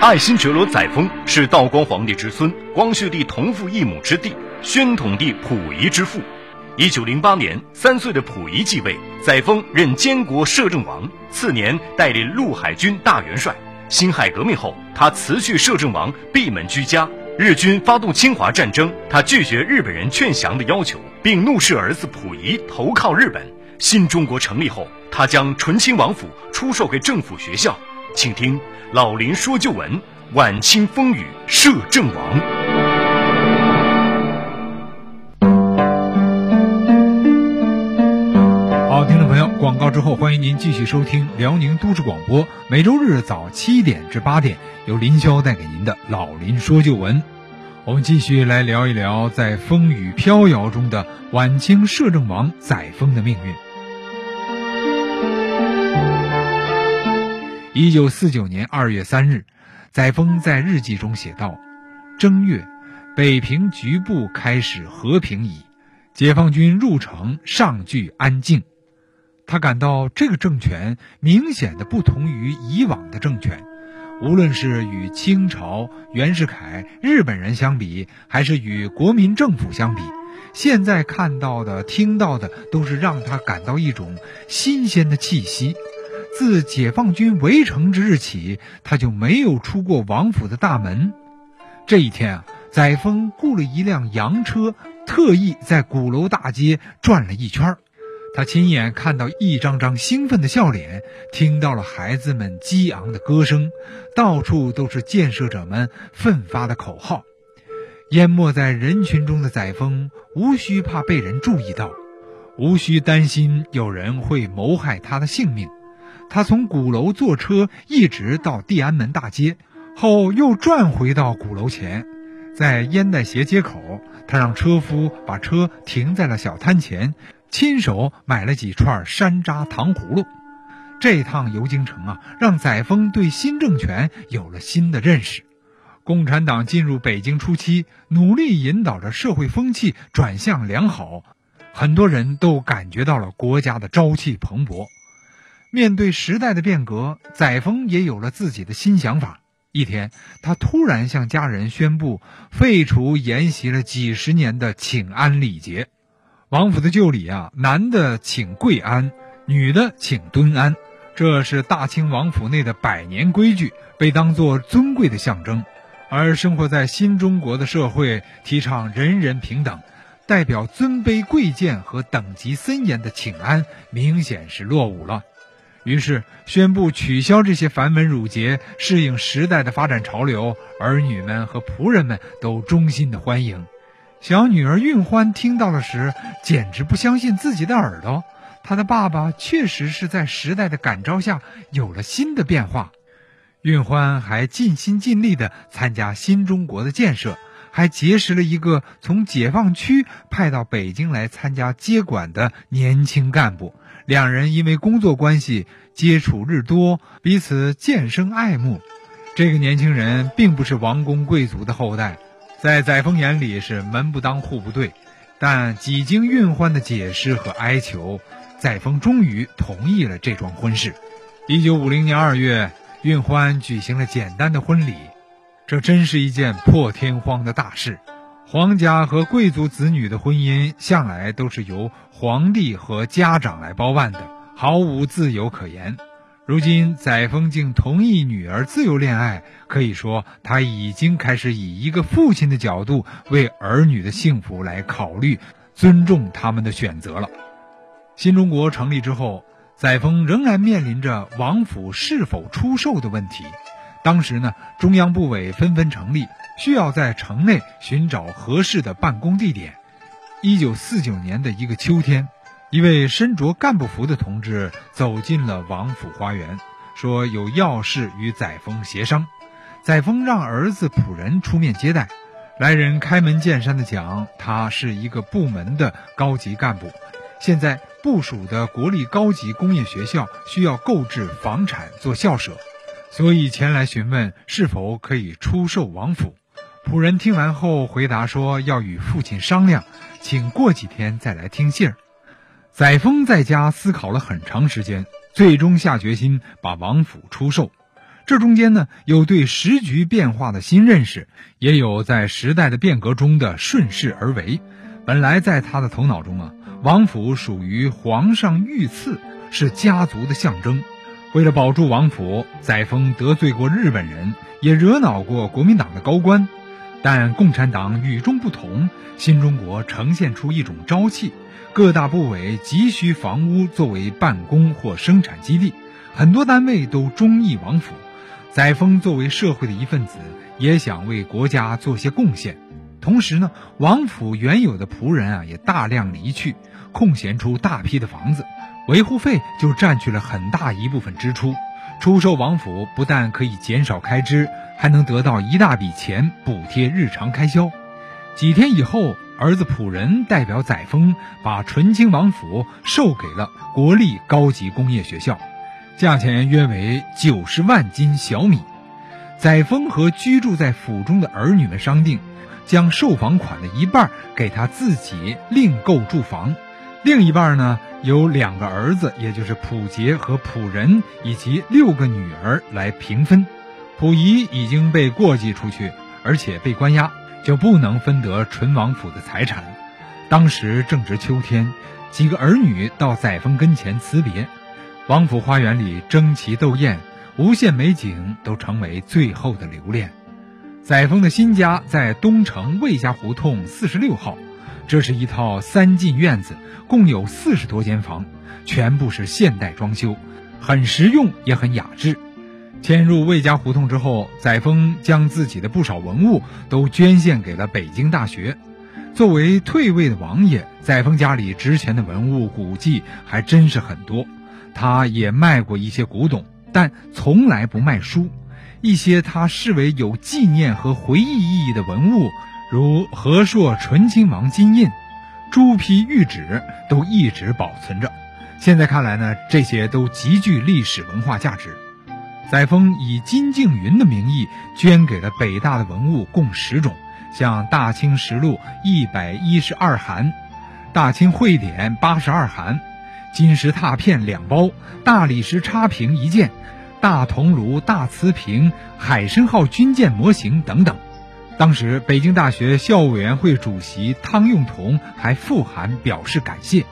爱新觉罗载沣是道光皇帝之孙，光绪帝同父异母之弟，宣统帝溥仪之父。一九零八年，三岁的溥仪继位，载沣任监国摄政王，次年带领陆海军大元帅。辛亥革命后，他辞去摄政王，闭门居家。日军发动侵华战争，他拒绝日本人劝降的要求，并怒斥儿子溥仪投靠日本。新中国成立后，他将醇亲王府出售给政府学校。请听老林说旧闻：晚清风雨摄政王。好，听众朋友，广告之后，欢迎您继续收听辽宁都市广播，每周日早七点至八点，由林霄带给您的老林说旧闻。我们继续来聊一聊，在风雨飘摇中的晚清摄政王载沣的命运。一九四九年二月三日，载沣在日记中写道：“正月，北平局部开始和平矣，解放军入城，尚具安静。”他感到这个政权明显的不同于以往的政权，无论是与清朝袁世凯、日本人相比，还是与国民政府相比，现在看到的、听到的，都是让他感到一种新鲜的气息。自解放军围城之日起，他就没有出过王府的大门。这一天啊，载沣雇了一辆洋车，特意在鼓楼大街转了一圈他亲眼看到一张张兴奋的笑脸，听到了孩子们激昂的歌声，到处都是建设者们奋发的口号。淹没在人群中的载沣，无需怕被人注意到，无需担心有人会谋害他的性命。他从鼓楼坐车一直到地安门大街，后又转回到鼓楼前，在烟袋斜街口，他让车夫把车停在了小摊前，亲手买了几串山楂糖葫芦。这趟游京城啊，让载沣对新政权有了新的认识。共产党进入北京初期，努力引导着社会风气转向良好，很多人都感觉到了国家的朝气蓬勃。面对时代的变革，载沣也有了自己的新想法。一天，他突然向家人宣布废除沿袭了几十年的请安礼节。王府的旧礼啊，男的请跪安，女的请蹲安，这是大清王府内的百年规矩，被当作尊贵的象征。而生活在新中国的社会，提倡人人平等，代表尊卑贵贱和等级森严的请安，明显是落伍了。于是宣布取消这些繁文缛节，适应时代的发展潮流。儿女们和仆人们都衷心的欢迎。小女儿运欢听到了时，简直不相信自己的耳朵。她的爸爸确实是在时代的感召下有了新的变化。运欢还尽心尽力地参加新中国的建设，还结识了一个从解放区派到北京来参加接管的年轻干部。两人因为工作关系接触日多，彼此渐生爱慕。这个年轻人并不是王公贵族的后代，在载沣眼里是门不当户不对。但几经运欢的解释和哀求，载沣终于同意了这桩婚事。一九五零年二月，运欢举行了简单的婚礼，这真是一件破天荒的大事。皇家和贵族子女的婚姻向来都是由皇帝和家长来包办的，毫无自由可言。如今载沣竟同意女儿自由恋爱，可以说他已经开始以一个父亲的角度为儿女的幸福来考虑，尊重他们的选择了。新中国成立之后，载沣仍然面临着王府是否出售的问题。当时呢，中央部委纷纷成立。需要在城内寻找合适的办公地点。一九四九年的一个秋天，一位身着干部服的同志走进了王府花园，说有要事与载沣协商。载沣让儿子仆人出面接待。来人开门见山的讲，他是一个部门的高级干部，现在部署的国立高级工业学校需要购置房产做校舍，所以前来询问是否可以出售王府。仆人听完后回答说：“要与父亲商量，请过几天再来听信儿。”载沣在家思考了很长时间，最终下决心把王府出售。这中间呢，有对时局变化的新认识，也有在时代的变革中的顺势而为。本来在他的头脑中啊，王府属于皇上御赐，是家族的象征。为了保住王府，载沣得罪过日本人，也惹恼过国民党的高官。但共产党与众不同，新中国呈现出一种朝气，各大部委急需房屋作为办公或生产基地，很多单位都中意王府。载沣作为社会的一份子，也想为国家做些贡献。同时呢，王府原有的仆人啊也大量离去，空闲出大批的房子，维护费就占据了很大一部分支出。出售王府不但可以减少开支，还能得到一大笔钱补贴日常开销。几天以后，儿子仆人代表载沣把纯清王府售给了国立高级工业学校。价钱约为九十万斤小米。载沣和居住在府中的儿女们商定，将售房款的一半给他自己另购住房，另一半呢由两个儿子，也就是溥杰和溥仁以及六个女儿来平分。溥仪已经被过继出去，而且被关押，就不能分得纯王府的财产。当时正值秋天，几个儿女到载沣跟前辞别。王府花园里争奇斗艳，无限美景都成为最后的留恋。载沣的新家在东城魏家胡同四十六号，这是一套三进院子，共有四十多间房，全部是现代装修，很实用也很雅致。迁入魏家胡同之后，载沣将自己的不少文物都捐献给了北京大学。作为退位的王爷，载沣家里值钱的文物古迹还真是很多。他也卖过一些古董，但从来不卖书。一些他视为有纪念和回忆意义的文物，如和硕纯亲王金印、朱批玉旨，都一直保存着。现在看来呢，这些都极具历史文化价值。载沣以金敬云的名义捐给了北大的文物共十种，像《大清实录》一百一十二函，《大清会典》八十二函。金石拓片两包，大理石插瓶一件，大铜炉、大瓷瓶、海参号军舰模型等等。当时北京大学校务委员会主席汤用彤还复函表示感谢。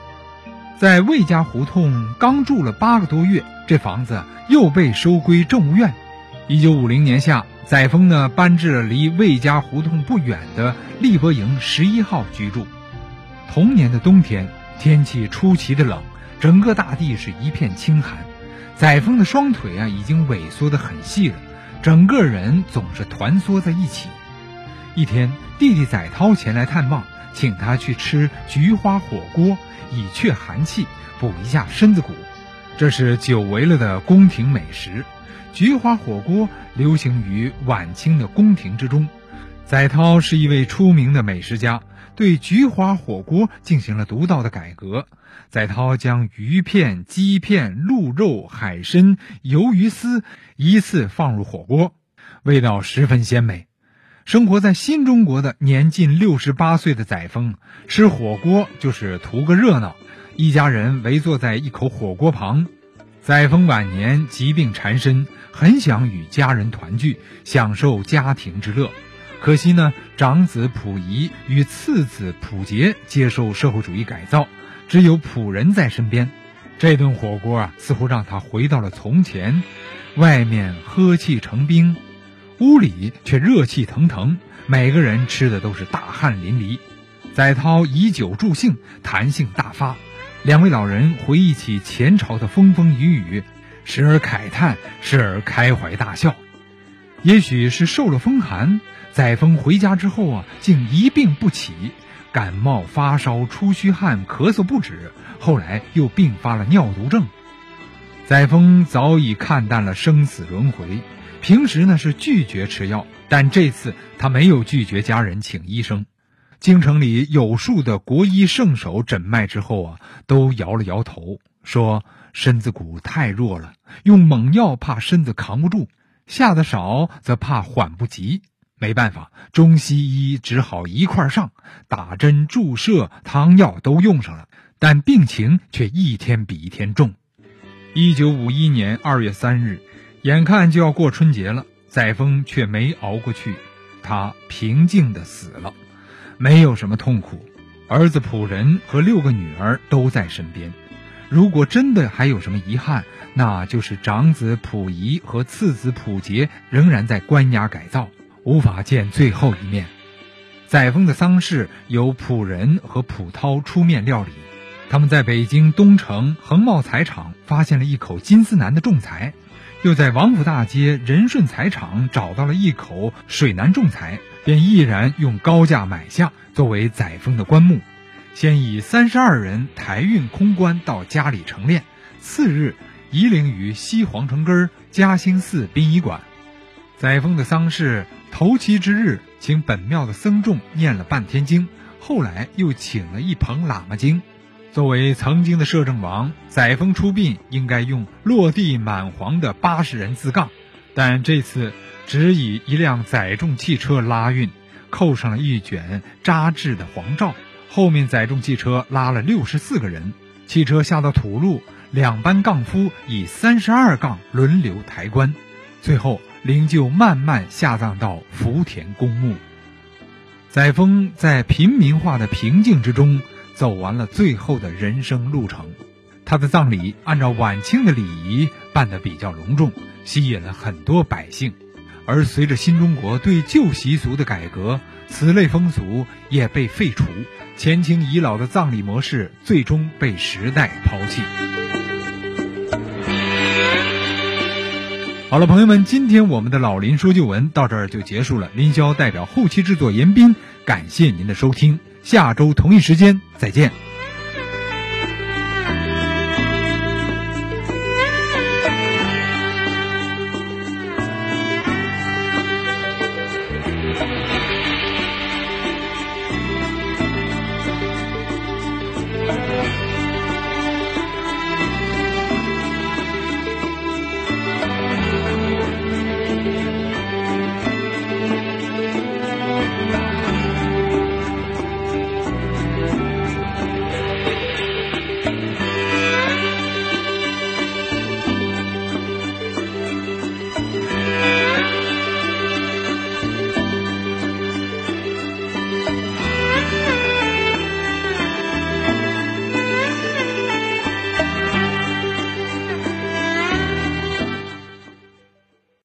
在魏家胡同刚住了八个多月，这房子又被收归政务院。一九五零年夏，载沣呢搬至了离魏家胡同不远的立博营十一号居住。同年的冬天，天气出奇的冷。整个大地是一片清寒，载沣的双腿啊已经萎缩得很细了，整个人总是团缩在一起。一天，弟弟载涛前来探望，请他去吃菊花火锅，以却寒气，补一下身子骨。这是久违了的宫廷美食。菊花火锅流行于晚清的宫廷之中。载涛是一位出名的美食家。对菊花火锅进行了独到的改革。载涛将鱼片、鸡片、鹿肉、海参、鱿鱼丝依次放入火锅，味道十分鲜美。生活在新中国的年近六十八岁的载沣，吃火锅就是图个热闹。一家人围坐在一口火锅旁。载沣晚年疾病缠身，很想与家人团聚，享受家庭之乐。可惜呢，长子溥仪与次子溥杰接受社会主义改造，只有溥仁在身边。这顿火锅啊，似乎让他回到了从前。外面呵气成冰，屋里却热气腾腾，每个人吃的都是大汗淋漓。载涛以酒助兴，谈性大发，两位老人回忆起前朝的风风雨雨，时而慨叹，时而开怀大笑。也许是受了风寒。载沣回家之后啊，竟一病不起，感冒发烧、出虚汗、咳嗽不止，后来又并发了尿毒症。载沣早已看淡了生死轮回，平时呢是拒绝吃药，但这次他没有拒绝家人请医生。京城里有数的国医圣手诊脉之后啊，都摇了摇头，说身子骨太弱了，用猛药怕身子扛不住，下的少则怕缓不及。没办法，中西医只好一块上，打针、注射、汤药都用上了，但病情却一天比一天重。一九五一年二月三日，眼看就要过春节了，载沣却没熬过去，他平静的死了，没有什么痛苦。儿子溥仁和六个女儿都在身边。如果真的还有什么遗憾，那就是长子溥仪和次子溥杰仍然在关押改造，无法见最后一面。载沣的丧事由溥仁和溥涛出面料理。他们在北京东城恒茂彩厂发现了一口金丝楠的重材，又在王府大街仁顺财厂找到了一口水楠种材，便毅然用高价买下，作为载沣的棺木。先以三十二人抬运空棺到家里成殓，次日移灵于西皇城根嘉兴寺殡仪馆。载沣的丧事头七之日，请本庙的僧众念了半天经，后来又请了一棚喇嘛经。作为曾经的摄政王，载沣出殡应该用落地满黄的八十人字杠，但这次只以一辆载重汽车拉运，扣上了一卷扎制的黄罩，后面载重汽车拉了六十四个人。汽车下到土路，两班杠夫以三十二杠轮流抬棺，最后灵柩慢慢下葬到福田公墓。载沣在平民化的平静之中。走完了最后的人生路程，他的葬礼按照晚清的礼仪办得比较隆重，吸引了很多百姓。而随着新中国对旧习俗的改革，此类风俗也被废除，前清遗老的葬礼模式最终被时代抛弃。好了，朋友们，今天我们的老林说旧闻到这儿就结束了。林霄代表后期制作严斌，感谢您的收听。下周同一时间再见。